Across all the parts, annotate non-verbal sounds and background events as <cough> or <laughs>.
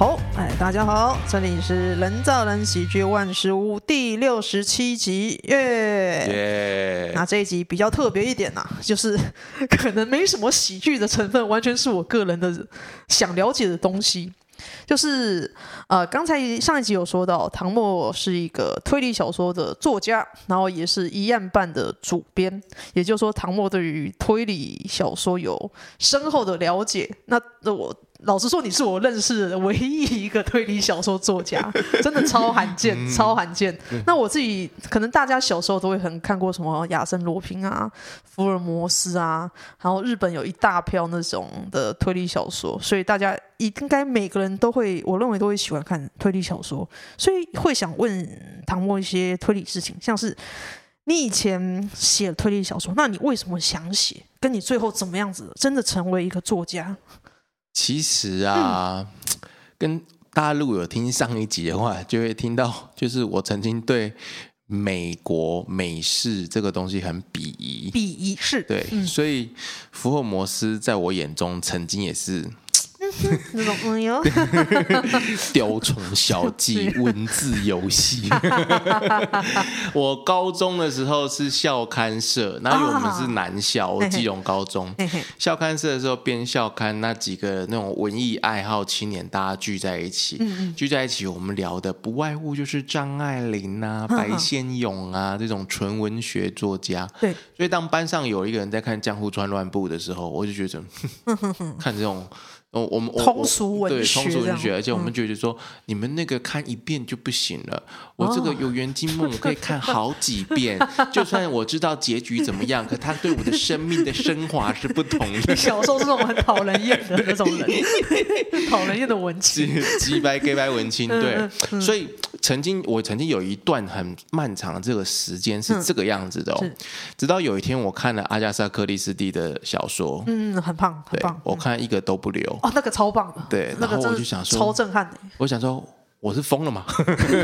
好，哎，大家好，这里是人造人喜剧万事屋第六十七集，耶！那这一集比较特别一点呐、啊，<laughs> 就是可能没什么喜剧的成分，完全是我个人的想了解的东西。就是呃，刚才上一集有说到，唐默是一个推理小说的作家，然后也是一案办的主编，也就是说，唐默对于推理小说有深厚的了解。那那我。老实说，你是我认识的唯一一个推理小说作家，<laughs> 真的超罕见，嗯、超罕见。那我自己可能大家小时候都会很看过什么亚森罗平啊、福尔摩斯啊，然后日本有一大票那种的推理小说，所以大家应该每个人都会，我认为都会喜欢看推理小说，所以会想问唐墨一些推理事情，像是你以前写推理小说，那你为什么想写？跟你最后怎么样子，真的成为一个作家？其实啊，嗯、跟大家如果有听上一集的话，就会听到，<laughs> 就是我曾经对美国美式这个东西很鄙夷，鄙夷是，对，嗯、所以福尔摩斯在我眼中曾经也是。雕 <laughs> 虫小技，<laughs> 文字游戏。<laughs> 我高中的时候是校刊社，那因为我们是男校，我基隆高中。校刊社的时候编校刊，那几个那种文艺爱好青年，大家聚在一起，聚在一起，我们聊的不外乎就是张爱玲啊、白先勇啊这种纯文学作家。对，所以当班上有一个人在看《江户川乱步》的时候，我就觉得，看这种。哦，我们通俗文学，对通俗文学，而且我们觉得说，嗯、你们那个看一遍就不行了。我这个有缘金梦，我可以看好几遍，<laughs> 就算我知道结局怎么样，可他对我的生命的升华是不同的。<laughs> 小时候是那种很讨人厌的那种人，<laughs> 讨人厌的文青，鸡掰 gay 掰文青，对。嗯嗯、所以曾经我曾经有一段很漫长的这个时间是这个样子的哦，嗯、直到有一天我看了阿加莎克里斯蒂的小说，嗯，很棒，很棒，我看一个都不留。哦，那个超棒的，对，然后我就想说，超震撼的。我想说，我是疯了吗？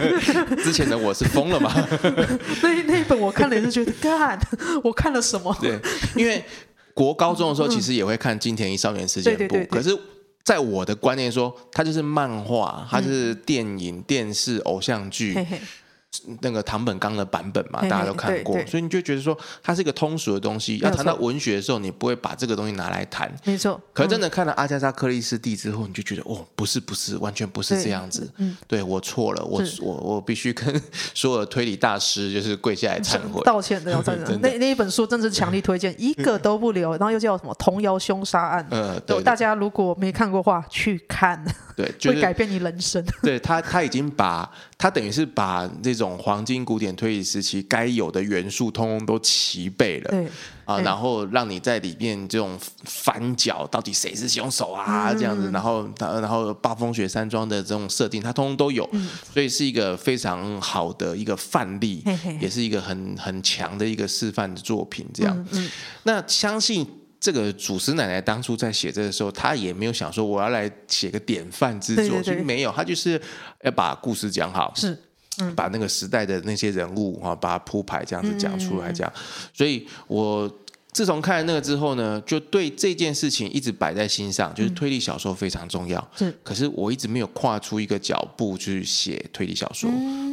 <laughs> 之前的我是疯了吗？<laughs> 那那一本我看了也是觉得，干，我看了什么？对，因为国高中的时候其实也会看《金田一少年事件簿》，可是在我的观念说，它就是漫画，它就是电影、电视、偶像剧。那个唐本刚的版本嘛，大家都看过，所以你就觉得说它是一个通俗的东西。要谈到文学的时候，你不会把这个东西拿来谈。没错。可是真的看了阿加莎·克里斯蒂之后，你就觉得哦，不是，不是，完全不是这样子。嗯，对我错了，我我我必须跟所有的推理大师就是跪下来忏悔 <laughs> 道歉的，要 <laughs> 真的。那那一本书真是强力推荐，一个都不留。然后又叫什么《童谣凶杀案》？<laughs> 呃，对。大家如果没看过话，去看。对，会改变你人生。对他，他已经把他等于是把这种。黄金古典推理时期该有的元素，通通都齐备了。对啊，然后让你在里面这种翻搅，到底谁是凶手啊？嗯、这样子，然后然后暴风雪山庄的这种设定，它通通都有，嗯、所以是一个非常好的一个范例，嘿嘿也是一个很很强的一个示范的作品。这样，嗯嗯、那相信这个祖师奶奶当初在写这个时候，她也没有想说我要来写个典范之作，就没有，她就是要把故事讲好。是。把那个时代的那些人物啊，把它铺排这样子讲出来，这样，所以我自从看了那个之后呢，就对这件事情一直摆在心上，就是推理小说非常重要。是，可是我一直没有跨出一个脚步去写推理小说，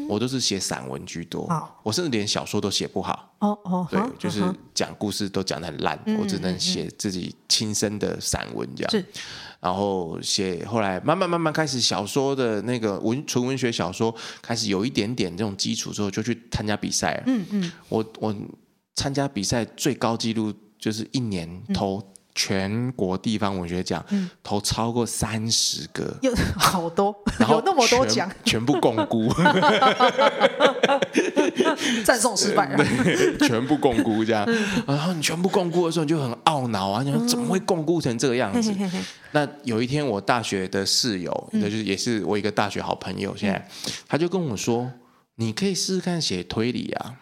我都是写散文居多。我甚至连小说都写不好。哦哦，对，就是讲故事都讲的很烂，我只能写自己亲身的散文这样。然后写，后来慢慢慢慢开始小说的那个文纯文学小说开始有一点点这种基础之后，就去参加比赛。嗯嗯，我我参加比赛最高纪录就是一年投全国地方文学奖，嗯、投超过三十个，<laughs> 有好多，<laughs> 有那么多奖，全部共估，<laughs> 赞颂失败，对，全部共估这样。嗯、然后你全部共估的时候，你就很懊恼啊，你说怎么会共估成这个样子？嗯、嘿嘿嘿，那有一天，我大学的室友，那、嗯、就是也是我一个大学好朋友，现在、嗯、他就跟我说：“你可以试试看写推理啊。”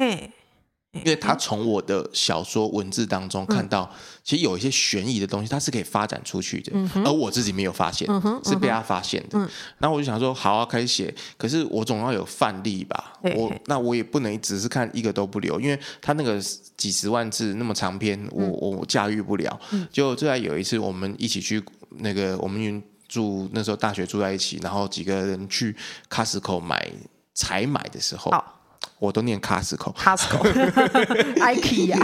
因为他从我的小说文字当中看到，其实有一些悬疑的东西，它是可以发展出去的，而我自己没有发现，是被他发现的。然后我就想说，好啊，开始写。可是我总要有范例吧？我那我也不能只是看一个都不留，因为他那个几十万字那么长篇，我我驾驭不了。就后来有一次，我们一起去那个我们住那时候大学住在一起，然后几个人去 Costco 买采买的时候，我都念 Casco，Casco，IKEA，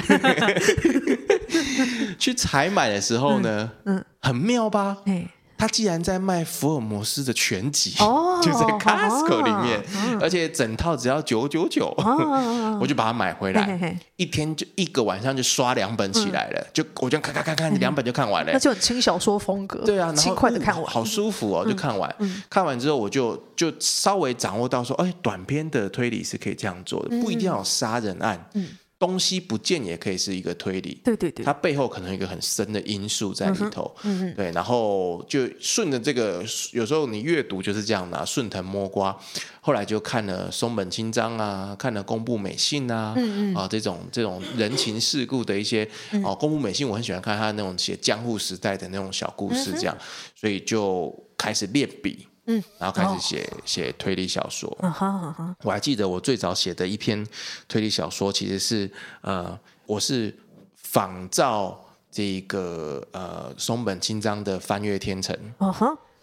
<laughs> 去采买的时候呢，嗯，很妙吧？哎。他既然在卖福尔摩斯的全集，哦、<laughs> 就在 Costco 里面，哦、而且整套只要九九九，<laughs> 我就把它买回来，嘿嘿嘿。一天就一个晚上就刷两本起来了，嗯、就我就看看看看两本就看完了，那就很轻小说风格，对啊，然后轻快的看完，好舒服哦，就看完，嗯、看完之后我就就稍微掌握到说，哎，短篇的推理是可以这样做的，不一定要有杀人案。东西不见也可以是一个推理，对对对，它背后可能有一个很深的因素在里头，嗯嗯，对，然后就顺着这个，有时候你阅读就是这样的，顺藤摸瓜，后来就看了松本清张啊，看了宫部美信啊，嗯嗯，啊这种这种人情世故的一些，哦，宫部美信我很喜欢看他那种写江户时代的那种小故事，这样，所以就开始练笔。嗯，然后开始写写推理小说。我还记得我最早写的一篇推理小说，其实是呃，我是仿照这个呃松本清张的《翻越天城》。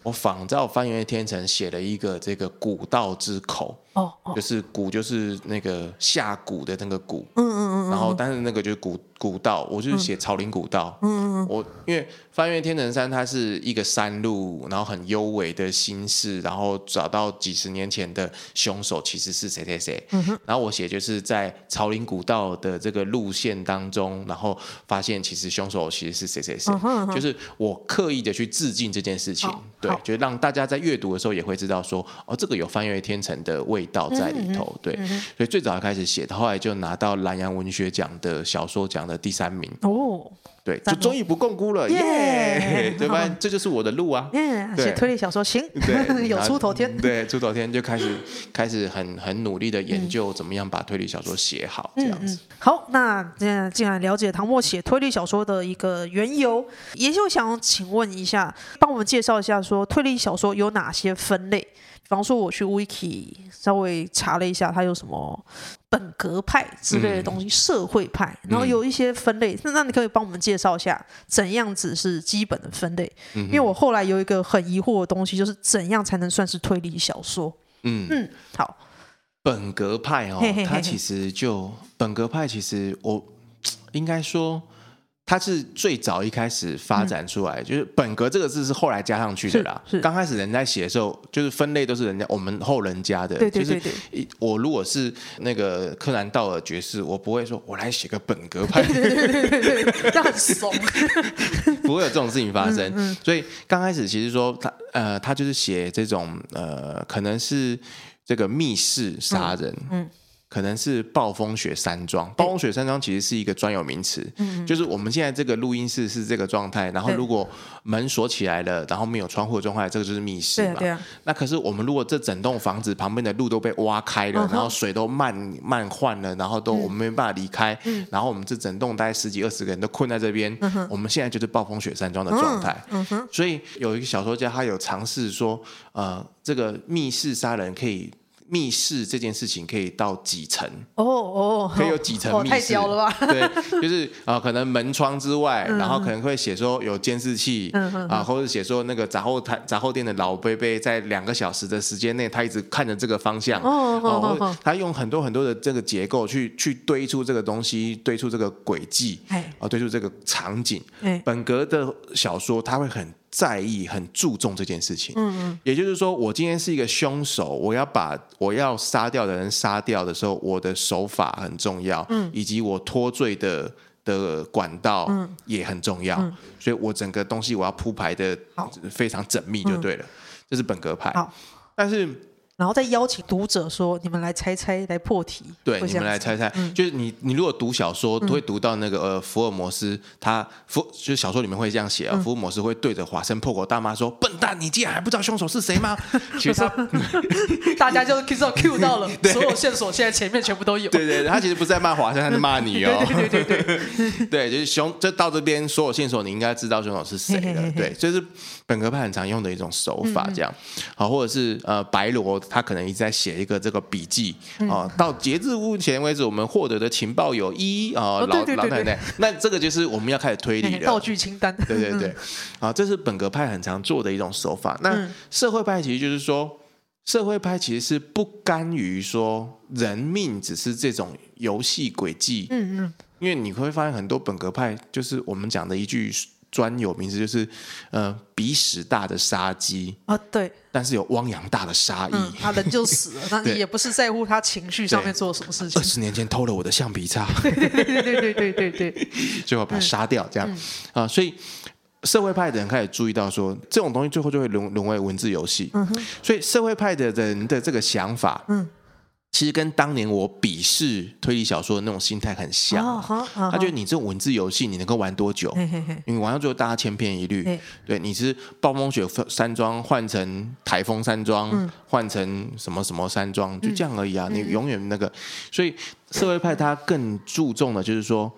我仿照《翻越天城》写了一个这个古道之口。哦，就是古就是那个下古的那个古。嗯嗯嗯。然后，但是那个就是古。古道，我就是写草林古道。嗯嗯，我因为翻越天成山，它是一个山路，然后很幽微的心事，然后找到几十年前的凶手其实是谁谁谁。然后我写就是在草林古道的这个路线当中，然后发现其实凶手其实是谁谁谁。就是我刻意的去致敬这件事情，对，就让大家在阅读的时候也会知道说，哦，这个有翻越天成的味道在里头。对，所以最早开始写的，后来就拿到南洋文学奖的小说奖的。第三名哦，对，就终于不共辜了，耶！对吧？这就是我的路啊，嗯！写推理小说行，对，<laughs> 有出头天，对，出头天就开始开始很很努力的研究怎么样把推理小说写好，这样子。好，那既然既然了解唐默写推理小说的一个缘由，也就想请问一下，帮我们介绍一下，说推理小说有哪些分类？比方说，我去 Wiki 稍微查了一下，它有什么本格派之类的东西，嗯、社会派，然后有一些分类。那、嗯、那你可以帮我们介绍一下，怎样子是基本的分类？嗯、因为我后来有一个很疑惑的东西，就是怎样才能算是推理小说？嗯嗯，好，本格派哦，它其实就本格派，其实我应该说。它是最早一开始发展出来，就是本格这个字是后来加上去的啦。刚开始人在写的时候，就是分类都是人家我们后人加的。对对对。就是我如果是那个柯南道尔爵士，我不会说我来写个本格派。对对对对对，很怂。<laughs> 不会有这种事情发生。所以刚开始其实说他呃，他就是写这种呃，可能是这个密室杀人。嗯。可能是暴风雪山庄，暴风雪山庄其实是一个专有名词，嗯、就是我们现在这个录音室是这个状态，然后如果门锁起来了，然后没有窗户的状态，这个就是密室嘛。对啊。那可是我们如果这整栋房子旁边的路都被挖开了，然后水都漫漫换了，然后都我们没办法离开，嗯、然后我们这整栋大概十几二十个人都困在这边，我们现在就是暴风雪山庄的状态。嗯哼、所以有一个小说家，他有尝试说，呃，这个密室杀人可以。密室这件事情可以到几层？哦哦，可以有几层密室？太屌了吧？<laughs> 对，就是啊，可能门窗之外，然后可能会写说有监视器，啊，或者写说那个杂货摊、杂货店的老贝贝在两个小时的时间内，他一直看着这个方向。哦哦哦，他用很多很多的这个结构去去堆出这个东西，堆出这个轨迹，啊，堆出这个场景。本格的小说他会很。在意很注重这件事情，嗯嗯，也就是说，我今天是一个凶手，我要把我要杀掉的人杀掉的时候，我的手法很重要，嗯，以及我脱罪的的管道也很重要，嗯，所以我整个东西我要铺排的非常缜密就对了，这是本格派，好，但是。然后再邀请读者说：“你们来猜猜，来破题。”对，你们来猜猜。嗯、就是你，你如果读小说，都会读到那个呃，福尔摩斯，他福就是小说里面会这样写啊，嗯、福尔摩斯会对着华生破口大骂说：“笨蛋，你竟然还不知道凶手是谁吗？”其实他 <laughs> 大家就 Q 到了，<laughs> 对所有线索现在前面全部都有。对，对对，他其实不是在骂华生，他在骂你哦。对对对对对，<laughs> 对，就是凶，就到这边所有线索，你应该知道凶手是谁了。嘿嘿嘿对，这、就是本格派很常用的一种手法，这样好，或者是呃，白罗。他可能一直在写一个这个笔记啊。到截至目前为止，我们获得的情报有一啊，老老奶奶，<laughs> 那这个就是我们要开始推理了。<laughs> 道具清单。对对对，啊，这是本格派很常做的一种手法。那社会派其实就是说，社会派其实是不甘于说人命只是这种游戏轨迹。嗯嗯。因为你会发现很多本格派就是我们讲的一句。专有名词就是，呃，鼻屎大的杀机。啊，对，但是有汪洋大的杀意，嗯、他人就死了，<laughs> 那你也不是在乎他情绪上面做了什么事情。二十年前偷了我的橡皮擦，对对对对对对对对对，最后把他杀掉，这样、嗯、啊，所以社会派的人开始注意到说，这种东西最后就会沦沦为文字游戏，嗯哼，所以社会派的人的这个想法，嗯。其实跟当年我鄙视推理小说的那种心态很像，啊，哦哦、他觉得你这种文字游戏你能够玩多久？嘿嘿嘿，你玩到最后大家千篇一律。嘿对，你是暴风雪山庄换成台风山庄，嗯、换成什么什么山庄，就这样而已啊！嗯、你永远那个，所以社会派他更注重的就是说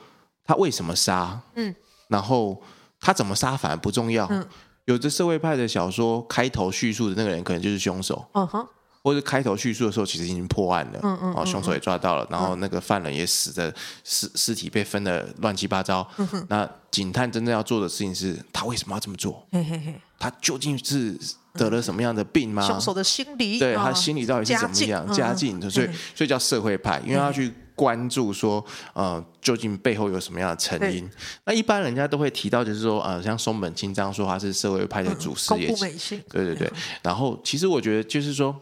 他为什么杀，嗯，然后他怎么杀反而不重要。嗯、有的社会派的小说开头叙述的那个人可能就是凶手。或者开头叙述的时候，其实已经破案了，嗯嗯，然后凶手也抓到了，然后那个犯人也死的尸尸体被分的乱七八糟。那警探真正要做的事情是，他为什么要这么做？他究竟是得了什么样的病吗？凶手的心理，对他心理到底是怎么样？家境，所以所以叫社会派，因为他去关注说，呃，究竟背后有什么样的成因？那一般人家都会提到，就是说，呃，像松本清张说他是社会派的祖师爷，对对对。然后其实我觉得就是说。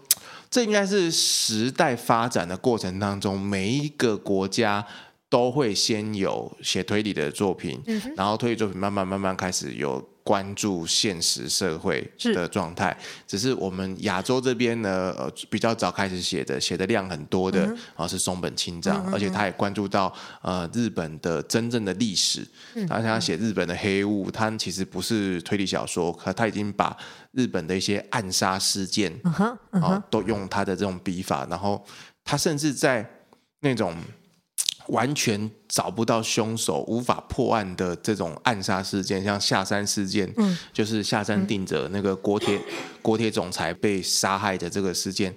这应该是时代发展的过程当中，每一个国家都会先有写推理的作品，嗯、然后推理作品慢慢慢慢开始有关注现实社会的状态。是只是我们亚洲这边呢，呃，比较早开始写的，写的量很多的，然后、嗯、是松本清张，而且他也关注到呃日本的真正的历史。他想要写日本的黑雾，他其实不是推理小说，可他已经把。日本的一些暗杀事件，啊、uh huh, uh huh. 都用他的这种笔法，然后他甚至在那种完全找不到凶手、无法破案的这种暗杀事件，像下山事件，嗯、就是下山定者那个国铁国铁总裁被杀害的这个事件。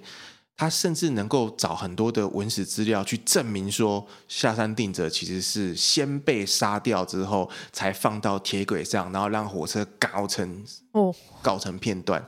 他甚至能够找很多的文史资料去证明说，下山定者其实是先被杀掉之后，才放到铁轨上，然后让火车搞成哦，搞成片段。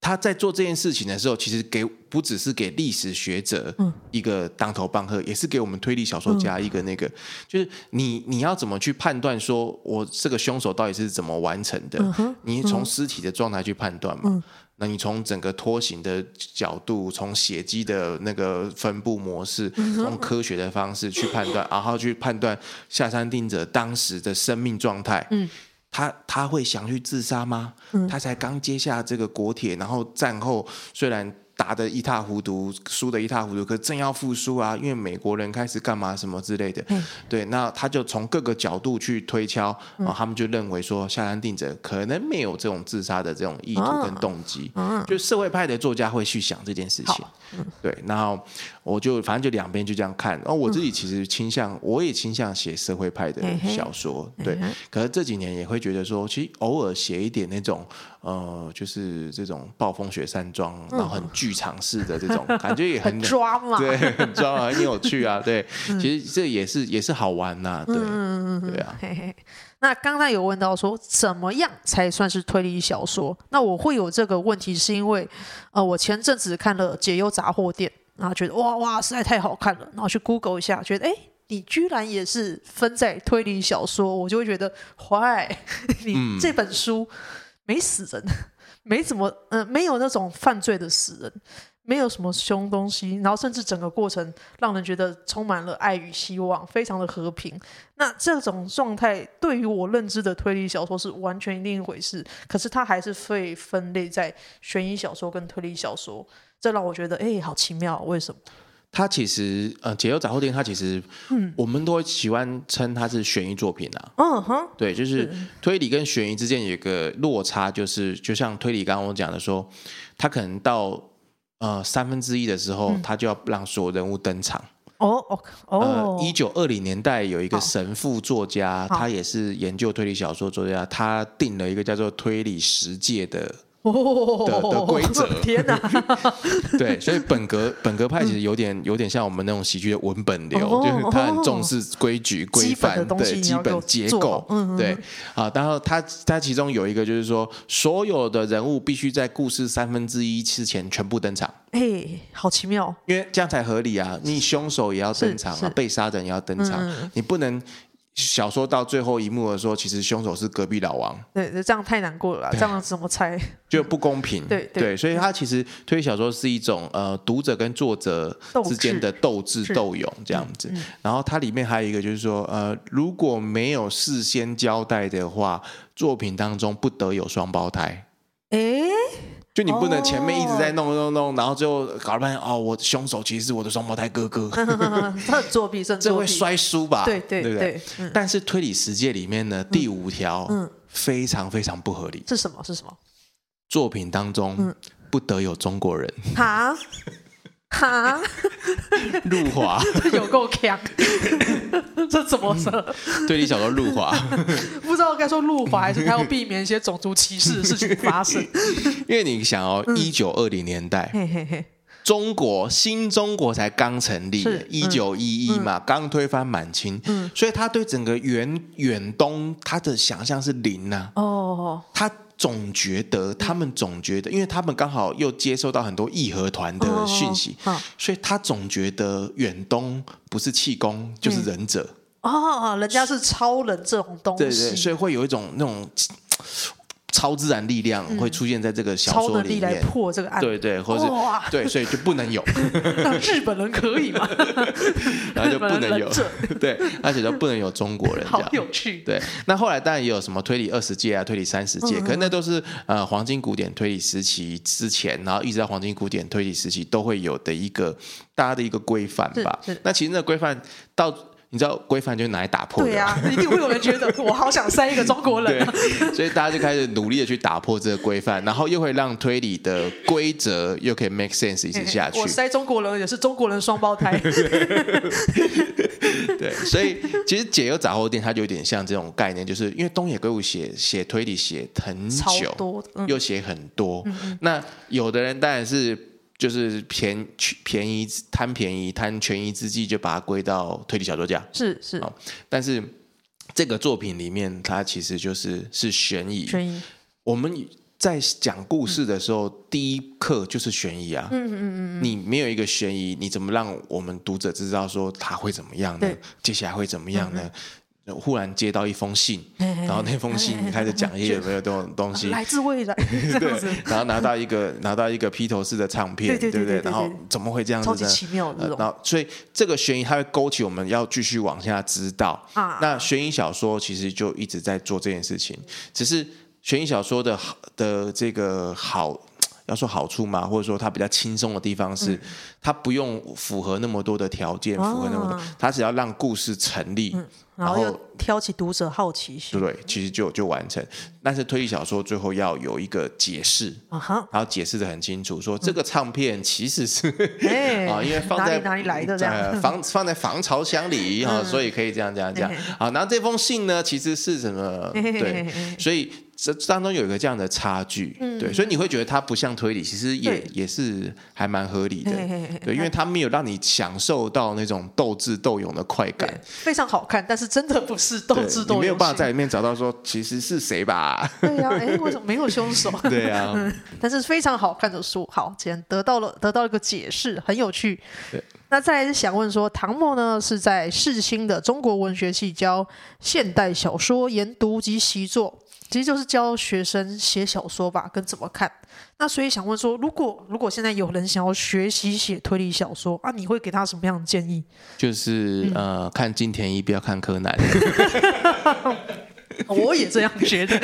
他在做这件事情的时候，其实给不只是给历史学者一个当头棒喝，也是给我们推理小说家一个那个，就是你你要怎么去判断说，我这个凶手到底是怎么完成的？你从尸体的状态去判断嘛。那你从整个拖行的角度，从血迹的那个分布模式，用科学的方式去判断，然后去判断下山定者当时的生命状态。嗯，他他会想去自杀吗？他才刚接下这个国铁，然后战后虽然。打得一塌糊涂，输得一塌糊涂，可正要复苏啊，因为美国人开始干嘛什么之类的，嗯、对，那他就从各个角度去推敲，嗯、然后他们就认为说，下山定者可能没有这种自杀的这种意图跟动机，哦、就社会派的作家会去想这件事情，嗯、对，然后我就反正就两边就这样看，然后我自己其实倾向，我也倾向写社会派的小说，嗯、对，可是这几年也会觉得说，其实偶尔写一点那种。呃，就是这种暴风雪山庄，然后很剧场式的这种 <laughs> 感觉也很，抓嘛，对，很抓嘛，很有趣啊，<laughs> 对，其实这也是也是好玩呐，对，对啊。嘿嘿，那刚才有问到说，怎么样才算是推理小说？那我会有这个问题，是因为呃，我前阵子看了《解忧杂货店》，然后觉得哇哇，实在太好看了，然后去 Google 一下，觉得哎，你居然也是分在推理小说，我就会觉得坏，<laughs> 你这本书。嗯没死人，<laughs> 没怎么，嗯、呃，没有那种犯罪的死人，没有什么凶东西，然后甚至整个过程让人觉得充满了爱与希望，非常的和平。那这种状态对于我认知的推理小说是完全另一回事，可是它还是会分类在悬疑小说跟推理小说，这让我觉得，哎，好奇妙，为什么？它其实，呃，解忧杂货店，它其实，嗯，我们都会喜欢称它是悬疑作品啊。嗯哼，对，就是推理跟悬疑之间有一个落差，就是就像推理刚刚我讲的说，它可能到呃三分之一的时候，它就要让所有人物登场。哦哦哦，一九二零年代有一个神父作家，他也是研究推理小说作家，他定了一个叫做推理十界的的的规则，<laughs> 天哪！<laughs> 对，所以本格本格派其实有点有点像我们那种喜剧的文本流，就是他很重视规矩规范，对基本结构，对啊。然后他他其中有一个就是说，所有的人物必须在故事三分之一之前全部登场。哎，好奇妙，因为这样才合理啊！你凶手也要登场啊，被杀的人也要登场，你不能。小说到最后一幕的时候，其实凶手是隔壁老王。对，这样太难过了，这样怎么猜？<laughs> 就不公平。对对，所以他其实推理小说是一种呃读者跟作者之间的斗智斗勇这样子。然后它里面还有一个就是说，呃，如果没有事先交代的话，作品当中不得有双胞胎。诶。就你不能前面一直在弄弄弄，然后最后搞了半天哦，我凶手其实是我的双胞胎哥哥。<laughs> 他作弊，这会摔书吧？对对对对。但是推理世界里面呢，第五条非常非常不合理。是什么？是什么？作品当中不得有中国人。哈？哈？陆华有够强。<laughs> 这怎么说？对你小说陆华，不知道该说陆华还是他要避免一些种族歧视的事情发生。<laughs> 因为你想哦，一九二零年代，中国新中国才刚成立，一九一一嘛，刚推翻满清，所以他对整个远远东他的想象是零呐。哦，他。总觉得他们总觉得，因为他们刚好又接收到很多义和团的讯息，所以他总觉得远东不是气功就是忍者。哦，人家是超人这种东西，所以会有一种那种。超自然力量会出现在这个小说里面，超能力来破这个案，对对，或者对，所以就不能有。那 <laughs> 日本人可以吗？<laughs> 然后就不能有，<laughs> 对，而且都不能有中国人。好有趣。对，那后来当然也有什么推理二十届啊，推理三十届，可是那都是呃黄金古典推理时期之前，然后一直到黄金古典推理时期都会有的一个大家的一个规范吧。那其实那个规范到。你知道规范就是拿来打破的，对呀、啊，一定会有人觉得 <laughs> 我好想塞一个中国人、啊，所以大家就开始努力的去打破这个规范，然后又会让推理的规则又可以 make sense 一直下去。我塞中国人也是中国人双胞胎，<laughs> 对，所以其实解忧杂货店它就有点像这种概念，就是因为东野圭吾写写推理写很久，多嗯、又写很多，嗯嗯。那有的人当然是。就是便便宜贪便宜贪权宜之计，就把它归到推理小说家。是是，但是这个作品里面，它其实就是是悬疑。悬疑。我们在讲故事的时候，嗯、第一课就是悬疑啊。嗯嗯嗯嗯。你没有一个悬疑，你怎么让我们读者知道说他会怎么样呢？接下来会怎么样呢？嗯嗯忽然接到一封信，然后那封信开始讲一些有没有这种东西，来自未来，<laughs> 对，然后拿到一个拿到一个披头士的唱片，对不对？然后怎么会这样子？超级奇妙的。然后所以这个悬疑它会勾起我们要继续往下知道。那悬疑小说其实就一直在做这件事情，只是悬疑小说的的这个好，要说好处嘛，或者说它比较轻松的地方是，它不用符合那么多的条件，符合那么多，它只要让故事成立。然后又挑起读者好奇心，对，其实就就完成。但是推理小说最后要有一个解释，然后解释的很清楚，说这个唱片其实是 <laughs> 啊，因为放在哪里来的这样，防放在防潮箱里啊，所以可以这样这样这样。好，然后这封信呢，其实是什么？对，所以这当中有一个这样的差距，对，所以你会觉得它不像推理，其实也也是还蛮合理的，对，因为它没有让你享受到那种斗智斗勇的快感，非常好看，但是。真的不是斗智斗勇，你没有办法在里面找到说其实是谁吧？对呀、啊，哎，为什么没有凶手？<laughs> 对呀、啊 <laughs> 嗯，但是非常好看的书，好，既然得到了得到了一个解释，很有趣。对那再来是想问说，唐墨呢是在世新的中国文学系教现代小说研读及习作。其实就是教学生写小说吧，跟怎么看。那所以想问说，如果如果现在有人想要学习写推理小说啊，你会给他什么样的建议？就是呃，看金田一，不要看柯南。<laughs> 我也这样觉得。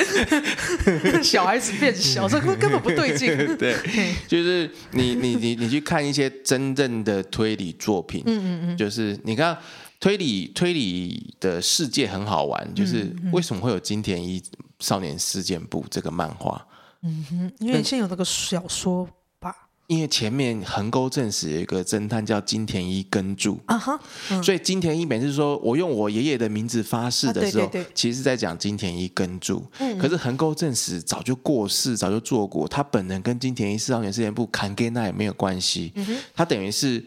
<laughs> 小孩子变小，这根本不对劲。对，就是你你你你去看一些真正的推理作品。嗯嗯嗯。就是你看推理推理的世界很好玩，就是为什么会有金田一？少年事件簿这个漫画，嗯哼，因为先有那个小说吧，因为前面横沟正史有一个侦探叫金田一耕助。啊哈，所以金田一每次说我用我爷爷的名字发誓的时候，其实是在讲金田一耕助。可是横沟正史早就过世，早就做过，他本人跟金田一少年事件簿砍给那也没有关系，他等于是。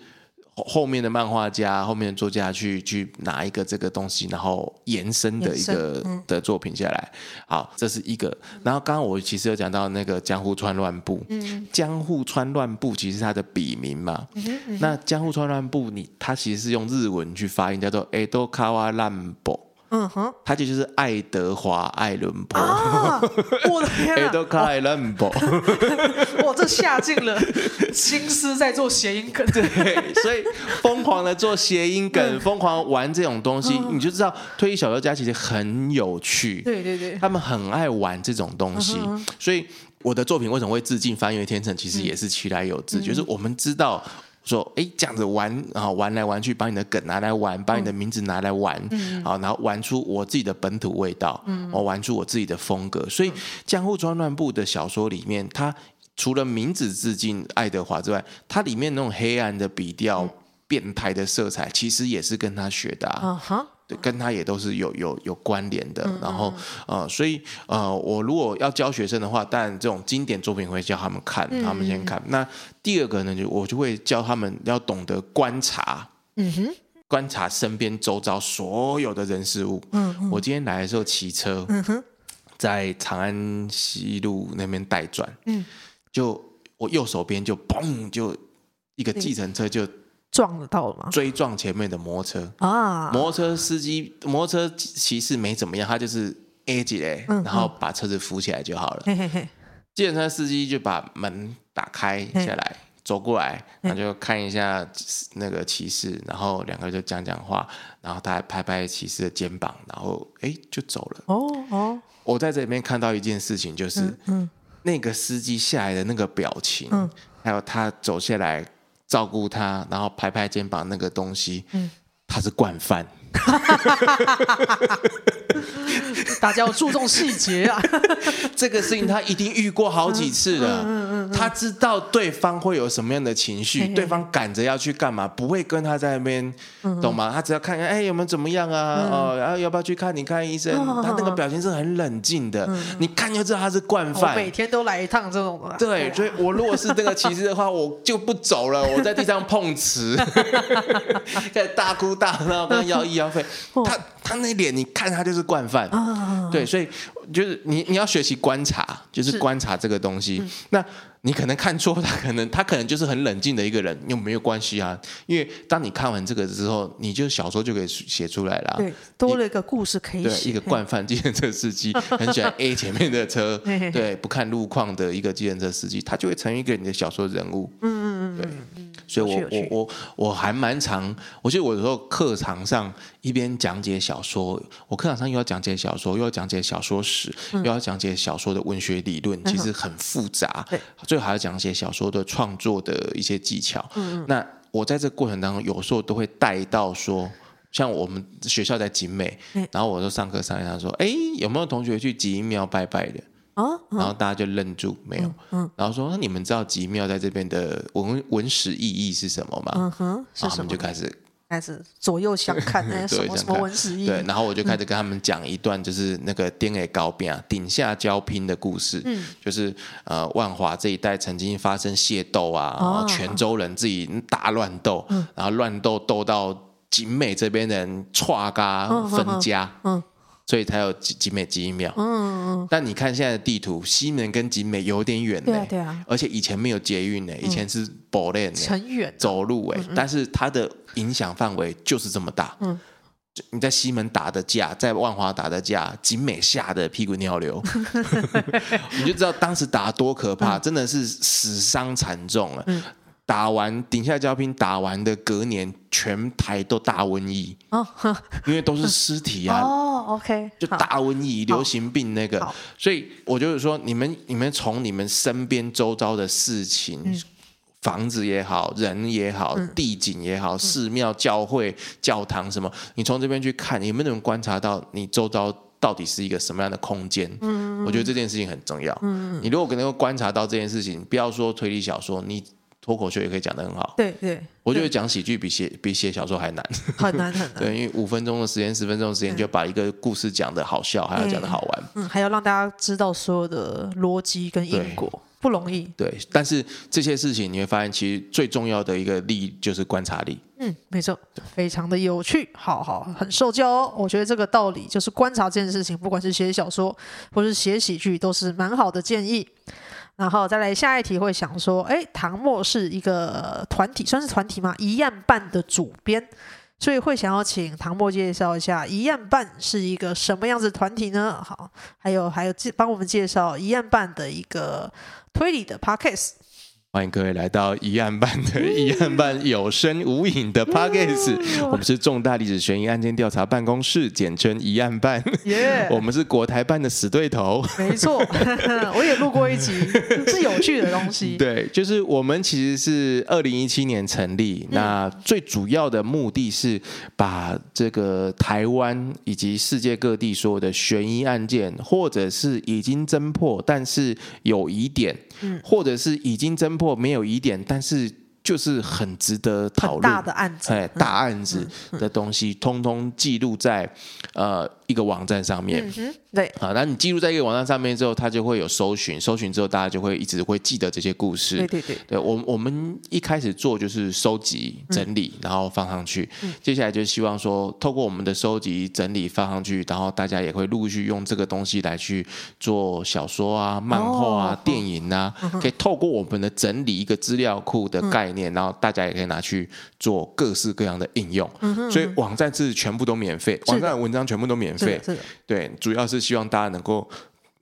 后面的漫画家、后面的作家去去拿一个这个东西，然后延伸的一个的作品下来。好，这是一个。然后刚刚我其实有讲到那个江户川乱步，江户川乱步其实是他的笔名嘛。那江户川乱步，你他其实是用日文去发音，叫做 Edo Kawa Rampo。嗯哼，他就就是爱德华爱伦坡，我的天啊！<laughs> 爱德华爱伦坡，<laughs> 哇，这下尽了心思在做谐音梗，<laughs> 对，所以疯狂的做谐音梗，疯狂玩这种东西，你就知道推理小说家其实很有趣，对对对，他们很爱玩这种东西，所以我的作品为什么会致敬翻越天成，其实也是其来有自，就是我们知道。说哎，这样子玩啊，玩来玩去，把你的梗拿来玩，把你的名字拿来玩，嗯、然后玩出我自己的本土味道，嗯，我玩出我自己的风格。所以《江户川乱步》的小说里面，它除了名字致敬爱德华之外，它里面那种黑暗的笔调、嗯、变态的色彩，其实也是跟他学的啊。Uh huh. 对，跟他也都是有有有关联的。然后呃，所以呃，我如果要教学生的话，当然这种经典作品会教他们看，他们先看。那第二个呢，就我就会教他们要懂得观察，嗯哼，观察身边周遭所有的人事物。嗯哼，我今天来的时候骑车，嗯哼，在长安西路那边待转，嗯，就我右手边就嘣，就一个计程车就。撞得到了吗？追撞前面的摩托车啊！摩托车司机、摩托车骑士没怎么样，他就是 A 级嘞，然后把车子扶起来就好了。计程车司机就把门打开下来，走过来，然后就看一下那个骑士，然后两个就讲讲话，然后他还拍拍骑士的肩膀，然后哎就走了。哦哦，我在这里面看到一件事情，就是嗯那个司机下来的那个表情，还有他走下来。照顾他，然后拍拍肩膀，那个东西，嗯、他是惯犯。大家要注重细节啊！<laughs> 这个事情他一定遇过好几次了，他知道对方会有什么样的情绪，对方赶着要去干嘛，不会跟他在那边，懂吗？他只要看看，哎，有没有怎么样啊？哦，然后要不要去看？你看医生？他那个表情是很冷静的，你看就知道他是惯犯。每天都来一趟这种。对，所以我如果是这个骑士的话，我就不走了，我在地上碰瓷，<laughs> 在大哭大闹，跟要医药费。他他那脸，你看他就是惯犯。对，所以就是你你要学习观察，就是观察这个东西。嗯、那你可能看错，他可能他可能就是很冷静的一个人，又没有关系啊。因为当你看完这个之后，你就小说就可以写出来了。对，多了一个故事可以写。对，一个惯犯计程车司机，<laughs> 很喜欢 A 前面的车，对，不看路况的一个计程车司机，他就会成为一个你的小说人物。嗯嗯嗯，对。所以我，我我我我还蛮常，我觉得我有时候课堂上一边讲解小说，我课堂上又要讲解小说，又要讲解小说史，嗯、又要讲解小说的文学理论，其实很复杂。对、嗯，最后还要讲写小说的创作的一些技巧。嗯，那我在这过程当中，有时候都会带到说，像我们学校在景美，嗯、然后我就上课上一堂说，哎，有没有同学去吉庙拜拜的？哦然后大家就愣住，没有。嗯然后说：“那你们知道吉庙在这边的文文史意义是什么吗？”嗯哼，然后他们就开始开始左右相看，什么什么文史意？对，然后我就开始跟他们讲一段，就是那个丁野高边啊，顶下交拼的故事。嗯，就是呃，万华这一带曾经发生械斗啊，然后泉州人自己大乱斗，然后乱斗斗到景美这边人岔嘎分家。嗯。所以才有景美吉庙。嗯，但你看现在的地图，西门跟景美有点远呢。对对啊。而且以前没有捷运呢，以前是步练呢，很远，走路哎。但是它的影响范围就是这么大。嗯。你在西门打的架，在万华打的架，景美吓得屁滚尿流，<laughs> 你就知道当时打多可怕，真的是死伤惨重了。打完顶下交兵，打完的隔年，全台都大瘟疫哦，因为都是尸体啊。<laughs> 哦，OK，就大瘟疫、流行病那个，所以我就是说，你们你们从你们身边周遭的事情，房子也好，人也好，地景也好，寺庙、教会、教堂什么，你从这边去看，你们能观察到你周遭到底是一个什么样的空间？嗯，我觉得这件事情很重要。嗯，你如果能够观察到这件事情，不要说推理小说，你。脱口秀也可以讲得很好。对对，我觉得讲喜剧比写比写小说还难，<laughs> 很难很难。对，因为五分钟的时间、十分钟的时间就把一个故事讲得好笑，还要讲得好玩。嗯，还要让大家知道所有的逻辑跟因果，不容易。对，但是这些事情你会发现，其实最重要的一个力就是观察力。嗯，没错，非常的有趣，好好，很受教哦。我觉得这个道理就是观察这件事情，不管是写小说或是写喜剧，都是蛮好的建议。然后再来下一题，会想说，哎，唐墨是一个团体，算是团体吗？一样办的主编，所以会想要请唐墨介绍一下一样办是一个什么样子的团体呢？好，还有还有介帮我们介绍一样办的一个推理的 podcast。欢迎各位来到疑案办的疑案办有声无影的 Podcast，我们是重大历史悬疑案件调查办公室，简称疑案办。Yeah. 我们是国台办的死对头。没错，<laughs> 我也录过一集，<laughs> 是有趣的东西。对，就是我们其实是二零一七年成立，嗯，那最主要的目的是把这个台湾以及世界各地所有的悬疑案件，或者是已经侦破但是有疑点，嗯，或者是已经侦破没有疑点，但是就是很值得讨论大的案子，哎，大案子的东西，通通记录在呃。一个网站上面，嗯、对，好，那你记录在一个网站上面之后，它就会有搜寻，搜寻之后大家就会一直会记得这些故事。对对对，对我我们一开始做就是收集整理，嗯、然后放上去。嗯、接下来就希望说，透过我们的收集整理放上去，然后大家也会陆续用这个东西来去做小说啊、漫画啊、哦、电影啊，哦、可以透过我们的整理一个资料库的概念，嗯、然后大家也可以拿去做各式各样的应用。所以网站是全部都免费，网站的文章全部都免费。对，对，主要是希望大家能够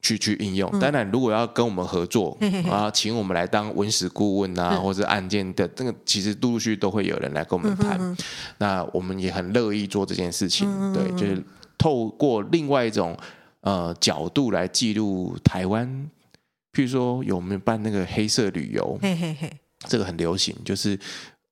去去应用。当然，如果要跟我们合作 <laughs> 啊，请我们来当文史顾问啊，或者案件的这个，其实陆陆续续都会有人来跟我们谈。那我们也很乐意做这件事情。对，就是透过另外一种呃角度来记录台湾。譬如说，有没有办那个黑色旅游？这个很流行，就是。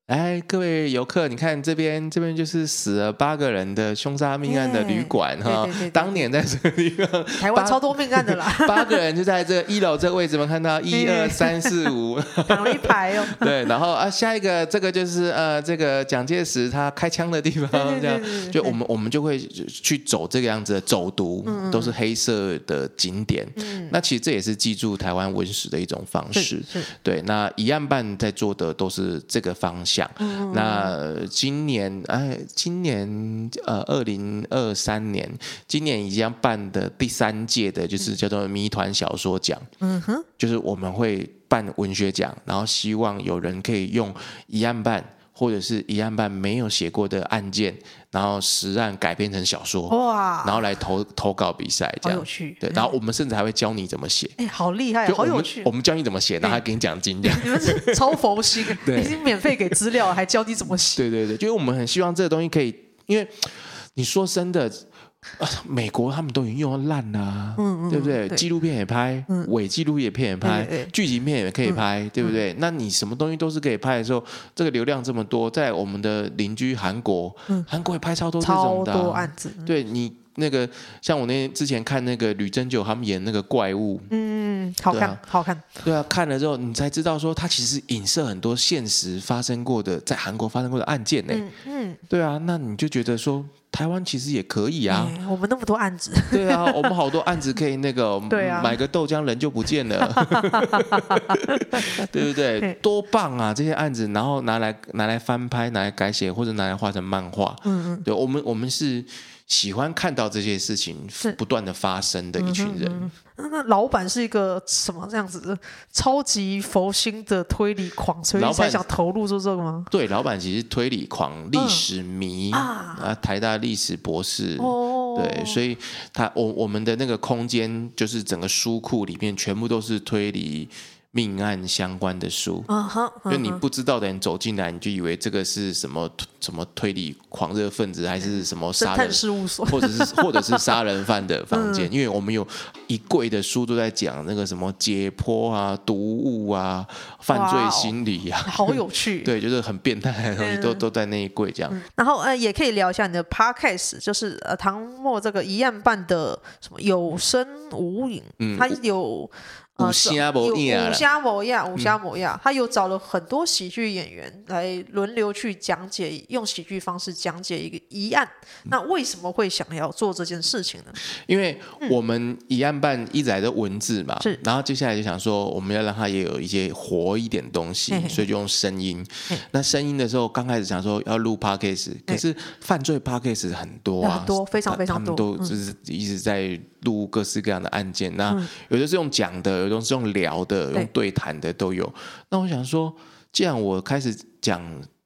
哎，各位游客，你看这边，这边就是死了八个人的凶杀命案的旅馆哈。当年在这个地方，<laughs> 台湾超多命案的啦。八个人就在这一楼这个位置，我们看到 <laughs> 一二三四五，躺了一排哦。<laughs> 对，然后啊，下一个这个就是呃，这个蒋介石他开枪的地方，这样就我们我们就会去走这个样子的走读，都是黑色的景点。那其实这也是记住台湾文史的一种方式。对，那一案办在做的都是这个方向。讲，那今年哎，今年呃，二零二三年，今年已经要办的第三届的，就是叫做谜团小说奖。嗯哼，就是我们会办文学奖，然后希望有人可以用一案办。或者是一案办没有写过的案件，然后实案改编成小说，哇，然后来投投稿比赛，这样有趣。对，然后我们甚至还会教你怎么写，哎，好厉害，好有趣。我们教你怎么写，然后还给你奖金，这样。<laughs> 你们是超佛心，<laughs> 已经免费给资料，还教你怎么写。对对对，就是我们很希望这个东西可以，因为你说真的。啊，美国他们都已经用到烂了，啊，嗯嗯，对不对？纪录片也拍，嗯、伪纪录片也拍，剧情片也可以拍，嗯、对不对？那你什么东西都是可以拍的时候，这个流量这么多，在我们的邻居韩国，嗯、韩国也拍超多这种的，啊，超多案子。对你那个，像我那之前看那个吕珍九他们演那个怪物，嗯，好看，啊，好看。对啊，看了之后你才知道说，他其实影射很多现实发生过的，在韩国发生过的案件呢。嗯，嗯，对啊，那你就觉得说。台湾其实也可以啊，我们那么多案子。<laughs> 对啊，我们好多案子可以那个，<laughs> 对啊，买个豆浆人就不见了，<laughs> 对不对？多棒啊！这些案子，然后拿来拿来翻拍，拿来改写，或者拿来画成漫画。嗯嗯，对，我们我们是。喜欢看到这些事情不断的发生的一群人。嗯嗯、那老板是一个什么这样子的超级佛心的推理狂，所以才想投入做这个吗？对，老板其实推理狂、历史迷、嗯、啊，台大历史博士。哦，对，所以他我我们的那个空间就是整个书库里面全部都是推理。命案相关的书，就你不知道的人走进来，你就以为这个是什么什么推理狂热分子，还是什么杀人事务所，或者是 <laughs> 或者是杀人犯的房间？因为我们有一柜的书都在讲那个什么解剖啊、毒物啊、犯罪心理啊，好有趣。<laughs> 对，就是很变态的东西都都在那一柜这样。然后呃，也可以聊一下你的 podcast，就是呃唐末这个一案办的什么有声无影，嗯，它有。五虾模样，五虾模样，五虾模样。他有找了很多喜剧演员来轮流去讲解，用喜剧方式讲解一个疑案。那为什么会想要做这件事情呢？因为我们疑案办一直来的文字嘛，是。然后接下来就想说，我们要让他也有一些活一点东西，所以就用声音。那声音的时候，刚开始想说要录 podcast，可是犯罪 podcast 很多啊，很多，非常非常多，他们都就是一直在录各式各样的案件。那有的是用讲的。有种是用聊的，用对谈的都有。那我想说，既然我开始讲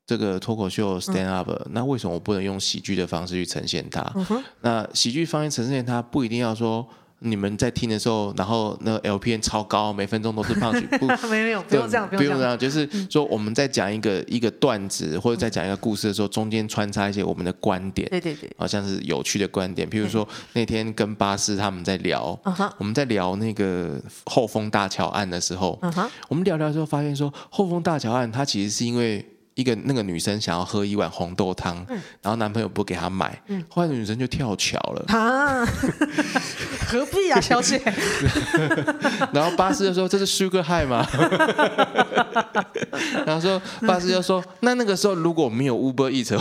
这个脱口秀 stand up，嗯，那为什么我不能用喜剧的方式去呈现它？嗯、那喜剧方面呈现它，不一定要说。你们在听的时候，然后那个 LPN 超高，每分钟都是胖曲，<laughs> 不，没有，不用这样，不用这样，就是说我们在讲一个一个段子，或者在讲一个故事的时候，中间穿插一些我们的观点，对对对，好像是有趣的观点。譬如说那天跟巴士他们在聊，我们在聊那个后丰大桥案的时候，我们聊聊之后发现说，后丰大桥案它其实是因为。一个那个女生想要喝一碗红豆汤，嗯、然后男朋友不给她买，嗯、后来女生就跳桥了。啊，何必啊，小姐？<laughs> 然后巴士就说：“这是 Sugar High 吗？” <laughs> 然后说巴士就说：“那那个时候如果没有 Uber Eats，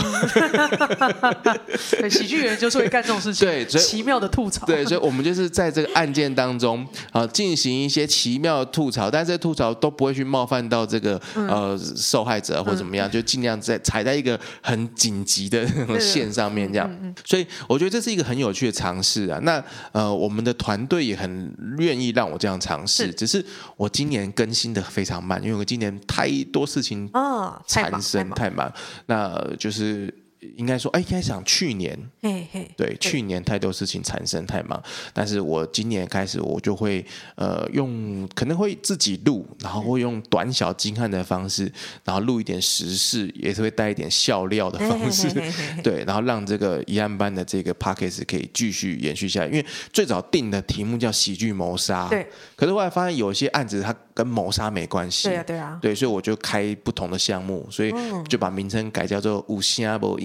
喜剧演员就是会干这种事情。对，奇妙的吐槽。对，所以我们就是在这个案件当中啊，进行一些奇妙的吐槽，但是吐槽都不会去冒犯到这个、嗯、呃受害者或怎么样。嗯”就尽量在踩在一个很紧急的线上面，这样，所以我觉得这是一个很有趣的尝试啊。那呃，我们的团队也很愿意让我这样尝试，只是我今年更新的非常慢，因为我今年太多事情啊产生太慢，那就是。应该说，哎，应该想去年，嘿嘿对，去年太多事情产生太忙，但是我今年开始，我就会呃用可能会自己录，然后会用短小精悍的方式，然后录一点时事，也是会带一点笑料的方式，<laughs> 对，然后让这个一案班的这个 p a c k a g e 可以继续延续下来。因为最早定的题目叫喜剧谋杀，对，可是后来发现有些案子它跟谋杀没关系，对啊，对啊，对，所以我就开不同的项目，所以就把名称改叫做五星阿伯。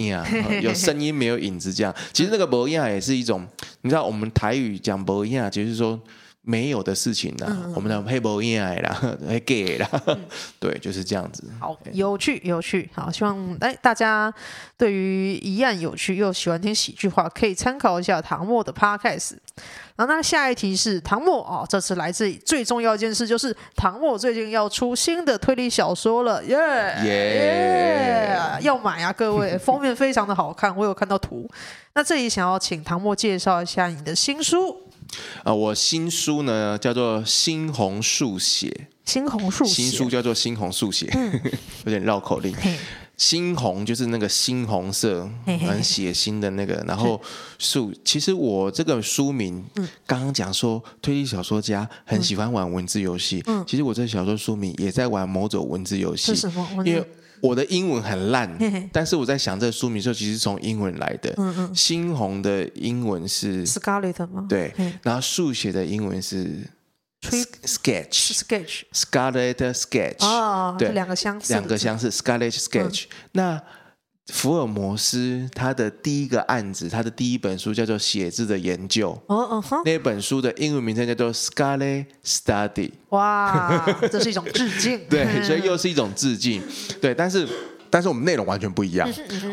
<laughs> 有声音没有影子，这样。其实那个博亚也是一种，你知道我们台语讲博亚就是说没有的事情呢、啊。嗯、我们的黑博亚啦，<laughs> 黑 gay 啦，嗯、<laughs> 对，就是这样子。好，有趣有趣，好，希望哎大家对于疑案有趣又喜欢听喜剧话，可以参考一下唐默的 podcast。然后那下一题是唐默哦，这次来自最重要一件事就是唐默最近要出新的推理小说了，耶耶，要买啊各位，<laughs> 封面非常的好看，我有看到图。那这里想要请唐默介绍一下你的新书。啊、呃，我新书呢叫做《猩红速写》，猩红速，新书叫做《猩红速写》，嗯、<laughs> 有点绕口令。猩红就是那个猩红色，很血腥的那个。然后素，其实我这个书名，刚刚讲说推理小说家很喜欢玩文字游戏。其实我这小说书名也在玩某种文字游戏。因为我的英文很烂，但是我在想这个书名的时候，其实是从英文来的。嗯嗯猩红的英文是 Scarlet 吗？对。然后速写的英文是。Sketch，Sketch，Scarlet Sketch，哦，对，两个相似，两个相似，Scarlet Sketch。那福尔摩斯他的第一个案子，他的第一本书叫做《写字的研究》，哦哦，那本书的英文名称叫做 Scarlet Study。哇，这是一种致敬，<laughs> 对，所以又是一种致敬，对，但是但是我们内容完全不一样。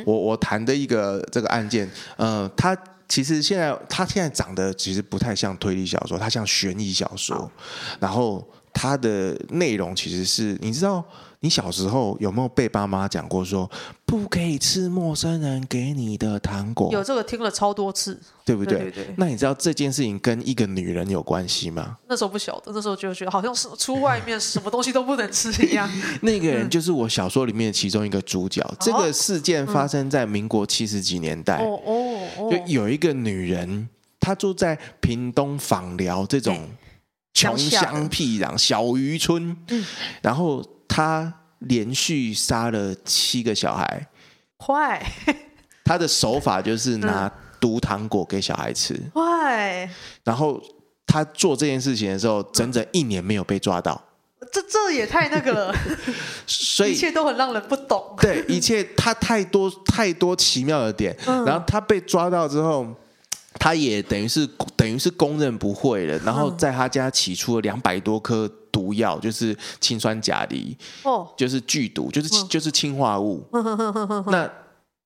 我我谈的一个这个案件，呃，他。其实现在它现在长得其实不太像推理小说，它像悬疑小说，然后它的内容其实是，你知道。你小时候有没有被爸妈讲过说不可以吃陌生人给你的糖果？有这个听了超多次，对不对？对对对。那你知道这件事情跟一个女人有关系吗？那时候不晓得，那时候就觉得好像是出外面什么东西都不能吃一样。<laughs> 那个人就是我小说里面的其中一个主角。这个事件发生在民国七十几年代。哦哦，就有一个女人，她住在屏东访寮这种穷乡僻壤小渔村，然后。他连续杀了七个小孩，坏。他的手法就是拿毒糖果给小孩吃，坏。然后他做这件事情的时候，整整一年没有被抓到。这这也太那个了，所以一切都很让人不懂。对，一切他太多太多奇妙的点。然后他被抓到之后。他也等于是等于是公认不会了。然后在他家起出了两百多颗毒药，就是氰酸钾离，哦，就是剧毒，就是就是氰化物。<laughs> 那。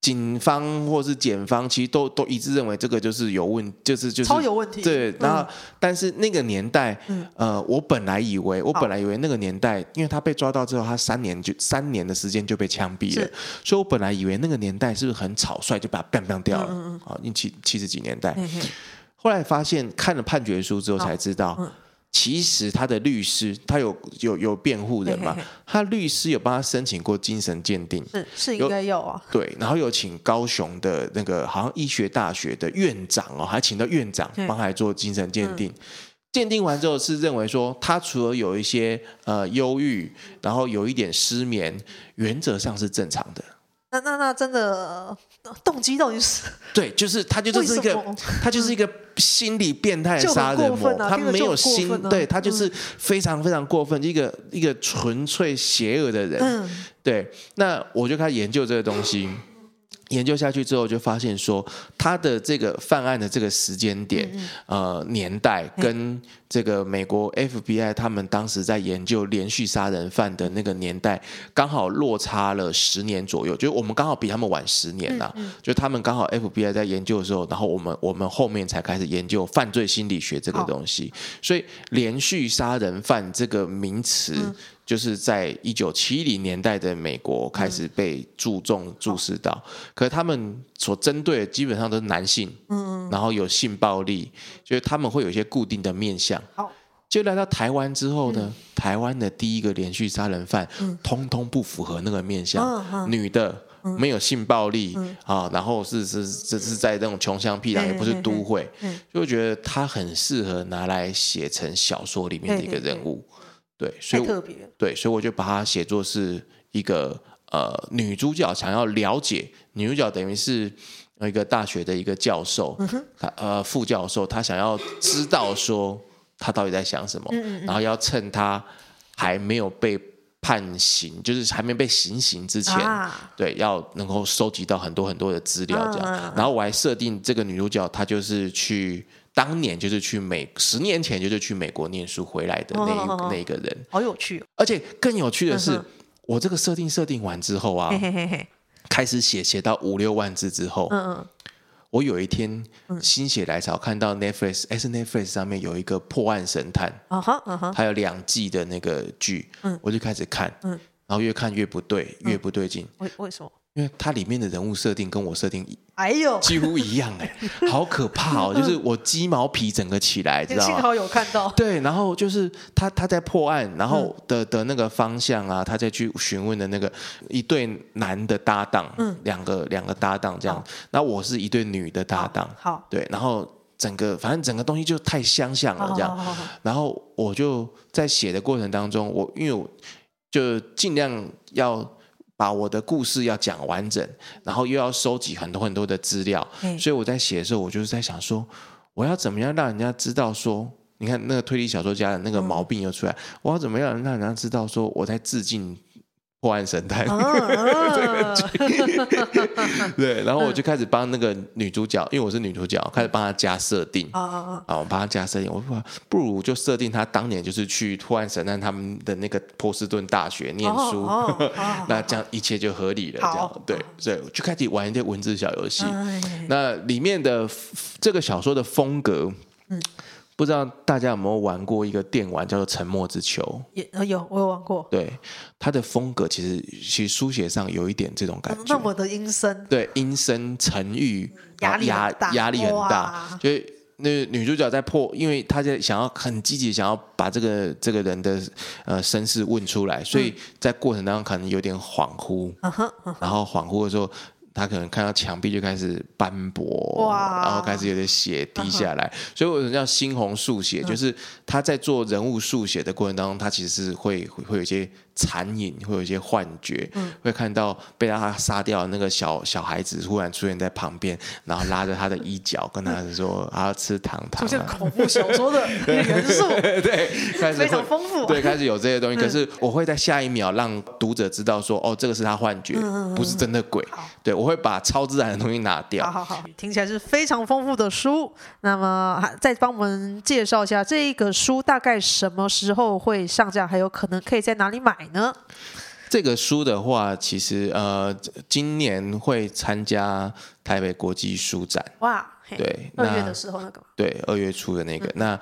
警方或是检方其实都都一致认为这个就是有问，就是就是超有问题。对，然后、嗯、但是那个年代，嗯、呃，我本来以为，我本来以为那个年代，因为他被抓到之后，他三年就三年的时间就被枪毙了，所以我本来以为那个年代是不是很草率就把他干掉了？嗯嗯啊，因七七十几年代，嘿嘿。后来发现看了判决书之后才知道。其实他的律师，他有有有辩护人嘛？嘿嘿嘿，他律师有帮他申请过精神鉴定，是是应该有啊。对，然后有请高雄的那个好像医学大学的院长哦，还请到院长帮他来做精神鉴定。鉴、嗯、定完之后是认为说，他除了有一些呃忧郁，然后有一点失眠，原则上是正常的。那那那真的动机到底是？<laughs> 对，就是他就是一个 <laughs> 他就是一个心理变态杀人魔，啊、他没有心，啊、对他就是非常非常过分，一个一个纯粹邪恶的人。嗯、对，那我就开始研究这个东西。研究下去之后，就发现说，他的这个犯案的这个时间点，嗯嗯呃，年代跟这个美国 FBI 他们当时在研究连续杀人犯的那个年代，刚好落差了十年左右，就是我们刚好比他们晚十年呐。嗯嗯就他们刚好 FBI 在研究的时候，然后我们我们后面才开始研究犯罪心理学这个东西，所以连续杀人犯这个名词。嗯就是在一九七零年代的美国开始被注重注视到，嗯、可是他们所针对的基本上都是男性，嗯，然后有性暴力，就是他们会有一些固定的面相。好，就来到台湾之后呢，嗯、台湾的第一个连续杀人犯，嗯、通通不符合那个面相，女的没有性暴力啊、然后是是这是在那种穷乡僻壤，也不是都会，就会觉得他很适合拿来写成小说里面的一个人物。对，所以特别对，所以我就把它写作是一个呃女主角想要了解，女主角等于是一个大学的一个教授，呃副教授，她想要知道说她到底在想什么，嗯嗯然后要趁她还没有被判刑，就是还没被行刑之前，啊、对，要能够收集到很多很多的资料，这样，啊、然后我还设定这个女主角她就是去。当年就是去美，十年前就是去美国念书回来的那一、哦、那一个人，好有趣、哦。而且更有趣的是，嗯、我这个设定设定完之后啊，嘿嘿嘿开始写写到五六万字之后，嗯嗯，我有一天心血来潮看到 Netflix，哎是 Netflix 上面有一个破案神探，啊哈啊哈，还有两季的那个剧，嗯，我就开始看，嗯，然后越看越不对，越不对劲，为为什么？因为它里面的人物设定跟我设定，哎呦，几乎一样哎，好可怕哦！就是我鸡毛皮整个起来，<laughs> 知道吗？幸好有看到。对，然后就是他他在破案，然后的的那个方向啊，他再去询问的那个一对男的搭档，嗯，两个两个搭档这样，那我是一对女的搭档，好，对，然后整个反正整个东西就太相像了这样，然后我就在写的过程当中，我因为我就尽量要。把我的故事要讲完整，然后又要收集很多很多的资料，嗯、所以我在写的时候，我就是在想说，我要怎么样让人家知道说，你看那个推理小说家的那个毛病又出来，嗯、我要怎么样让人家知道说我在致敬。破案神探，<laughs> 对，然后我就开始帮那个女主角，因为我是女主角，开始帮她加设定啊啊啊！啊，我帮她加设定，我说不如就设定她当年就是去破案神探他们的那个波士顿大学念书，<laughs> 那这样一切就合理了。这样对，所以就开始玩一些文字小游戏。那里面的这个小说的风格，嗯。不知道大家有没有玩过一个电玩叫做《沉默之球》？也有，我有玩过。对，它的风格其实其实书写上有一点这种感觉。那么的阴森。对，阴森沉郁，压力压压力很大。哇就是那女主角在破，因为她在想要很积极，想要把这个这个人的呃身世问出来，所以在过程当中可能有点恍惚。嗯哼。然后恍惚的时候。他可能看到墙壁就开始斑驳，哇然后开始有点血滴下来，uh. 所以为什么叫猩红速写？Uh. 就是他在做人物速写的过程当中，他其实是会会会有一些。残影会有一些幻觉，嗯、会看到被他杀掉的那个小小孩子突然出现在旁边，然后拉着他的衣角，跟他说：“他要吃糖糖。<laughs> ”出现恐怖小说的 <laughs> 元素，对，开始非常丰富。对，开始有这些东西。嗯、可是我会在下一秒让读者知道说：“哦，这个是他幻觉，嗯、不是真的鬼。”对，我我会把超自然的东西拿掉。好好好，听起来是非常丰富的书。那么，再帮我们介绍一下这个书大概什么时候会上架，还有可能可以在哪里买呢？这个书的话，其实呃，今年会参加台北国际书展。哇，对，二月的时候那个。对，二月初的那个、嗯、那。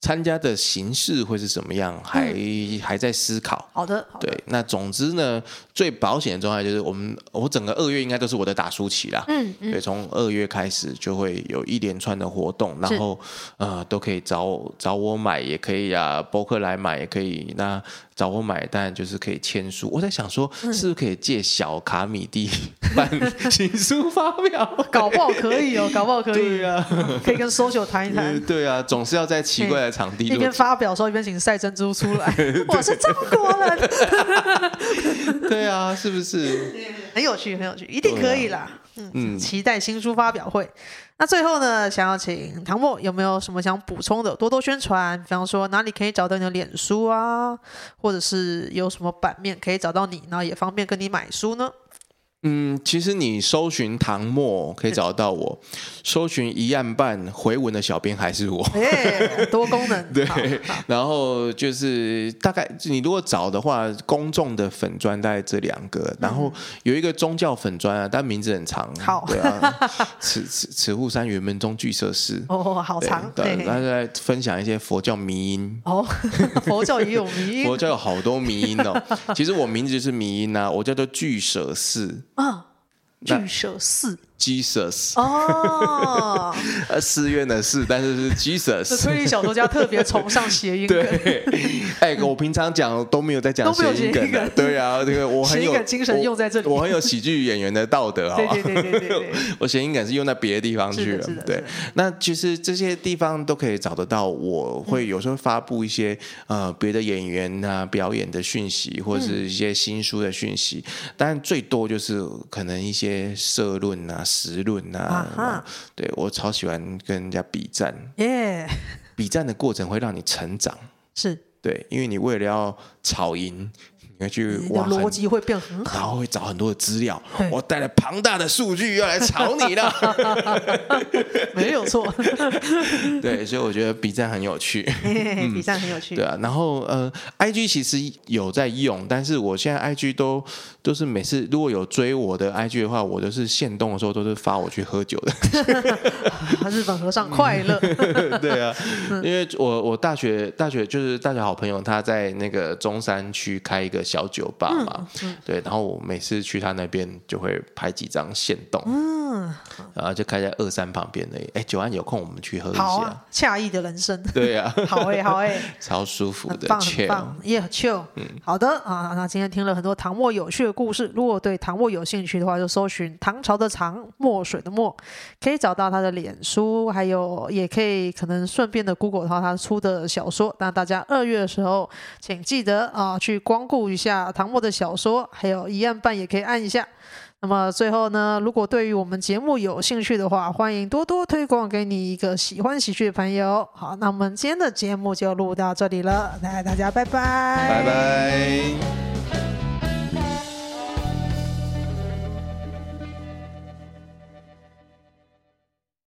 参加的形式会是什么样？还、嗯、还在思考。好的，好的。对，那总之呢，最保险的状态就是我们，我整个二月应该都是我的打书期啦。嗯嗯。对，从二月开始就会有一连串的活动，然后呃都可以找找我买，也可以啊，博客来买也可以。那找我买，单就是可以签书。我在想说，是不是可以借小卡米蒂办新书发表？<laughs> 搞不好可以哦，搞不好可以。对啊，可以跟 social 谈一谈。<laughs> 对啊，总是要在奇怪的场地。一边发表的时候，一边请赛珍珠出来。<laughs> 我是中国人。对啊，是不是？很有趣，很有趣，一定可以啦。嗯，期待新书发表会。那最后呢，想要请唐默有没有什么想补充的？多多宣传，比方说哪里可以找到你的脸书啊，或者是有什么版面可以找到你，然后也方便跟你买书呢？嗯，其实你搜寻唐末可以找到我，搜寻一案半回文的小编还是我，欸、多功能。<laughs> 对，然后就是大概你如果找的话，公众的粉砖大概这两个，嗯、然后有一个宗教粉砖啊，但名字很长。好，对啊，<laughs> 慈慈慈护山圆门宗聚社寺。哦，好长。对，大家在分享一些佛教迷音。哦，<laughs> 佛教也有迷音。佛教有好多迷音哦。其实我名字就是迷音啊，我叫做聚舍寺。啊，巨蛇寺。Jesus 哦，<laughs> 呃，寺院的寺，但是是 Jesus。推理小说家特别崇尚谐音梗。对，哎，我平常讲都没有在讲谐音梗的。对啊，这个我很有精神用在这里，我很有喜剧演员的道德，好吧？对对对对对，<laughs> 我谐音梗是用在别的地方去了。对，那其实这些地方都可以找得到。我会有时候发布一些呃别的演员啊表演的讯息，或者是一些新书的讯息。当然最多就是可能一些社论啊。实论呐、啊，uh. 对，我超喜欢跟人家比战，耶！比战的过程会让你成长，是对，因为你为了要吵赢。你要去挖，逻辑会变很好，然后会找很多的资料。我带了庞大的数据要来炒你了，<laughs> 没有错。<laughs> 对，所以我觉得 B 站很有趣，B 站很有趣。对啊，然后呃，IG 其实有在用，但是我现在 IG 都都是每次如果有追我的 IG 的话，我都是限动的时候都是发我去喝酒的。<laughs> 日本和尚快乐。对啊，因为我我大学大学就是大学好朋友，他在那个中山区开一个。小酒吧嘛，对，然后我每次去他那边就会拍几张现动，嗯，然后就开在二三旁边的，哎，九安有空我们去喝一下，惬意的人生，对呀、啊，<laughs> 好哎，好哎，<laughs> 超舒服的，很棒很棒，也很 chill，嗯，好的啊，那今天听了很多唐末有趣的故事，如果对唐末有兴趣的话，就搜寻唐朝的唐，墨水的墨，可以找到他的脸书，还有也可以可能顺便的 Google 到他出的小说，那大家二月的时候，请记得啊去光顾。一下唐墨的小说，还有一案半也可以按一下。那么最后呢，如果对于我们节目有兴趣的话，欢迎多多推广给你一个喜欢喜剧的朋友。好，那我们今天的节目就录到这里了，来大家拜拜，拜拜。